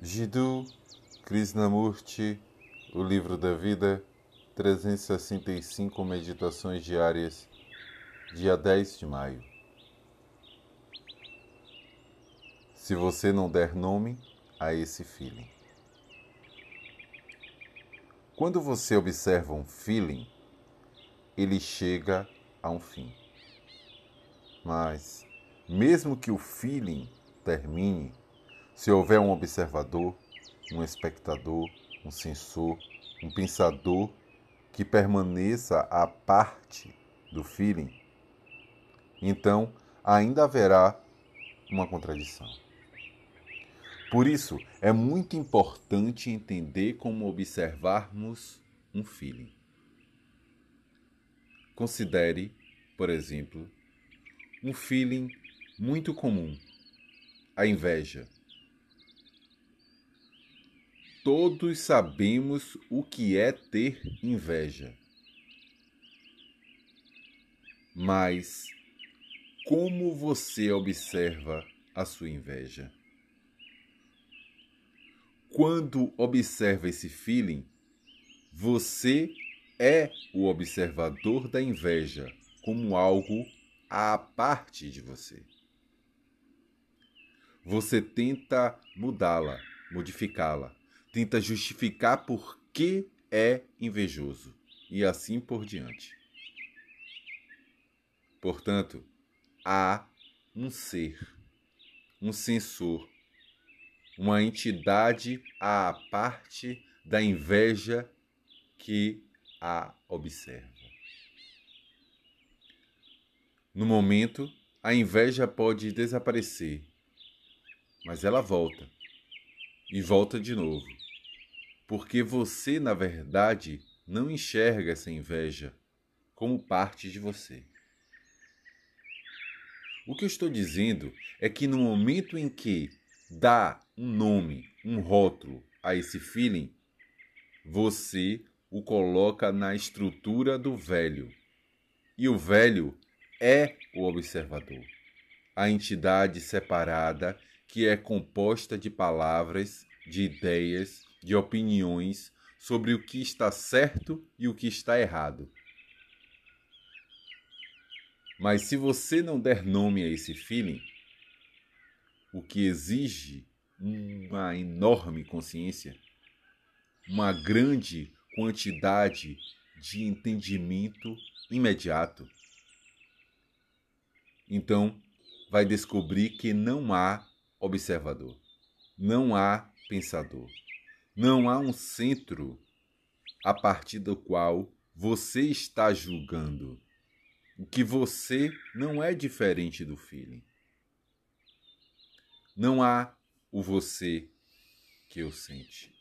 Jiddu Krishnamurti, O Livro da Vida, 365 Meditações Diárias, dia 10 de maio. Se você não der nome a esse feeling. Quando você observa um feeling, ele chega a um fim. Mas, mesmo que o feeling termine, se houver um observador, um espectador, um sensor, um pensador que permaneça à parte do feeling, então ainda haverá uma contradição. Por isso, é muito importante entender como observarmos um feeling. Considere, por exemplo, um feeling muito comum, a inveja Todos sabemos o que é ter inveja. Mas como você observa a sua inveja? Quando observa esse feeling, você é o observador da inveja como algo à parte de você. Você tenta mudá-la, modificá-la tenta justificar por que é invejoso e assim por diante. Portanto, há um ser, um sensor, uma entidade à parte da inveja que a observa. No momento, a inveja pode desaparecer, mas ela volta e volta de novo porque você, na verdade, não enxerga essa inveja como parte de você. O que eu estou dizendo é que no momento em que dá um nome, um rótulo a esse feeling, você o coloca na estrutura do velho. E o velho é o observador, a entidade separada que é composta de palavras, de ideias de opiniões sobre o que está certo e o que está errado. Mas se você não der nome a esse feeling, o que exige uma enorme consciência, uma grande quantidade de entendimento imediato, então vai descobrir que não há observador, não há pensador. Não há um centro a partir do qual você está julgando. O que você não é diferente do feeling. Não há o você que eu sente.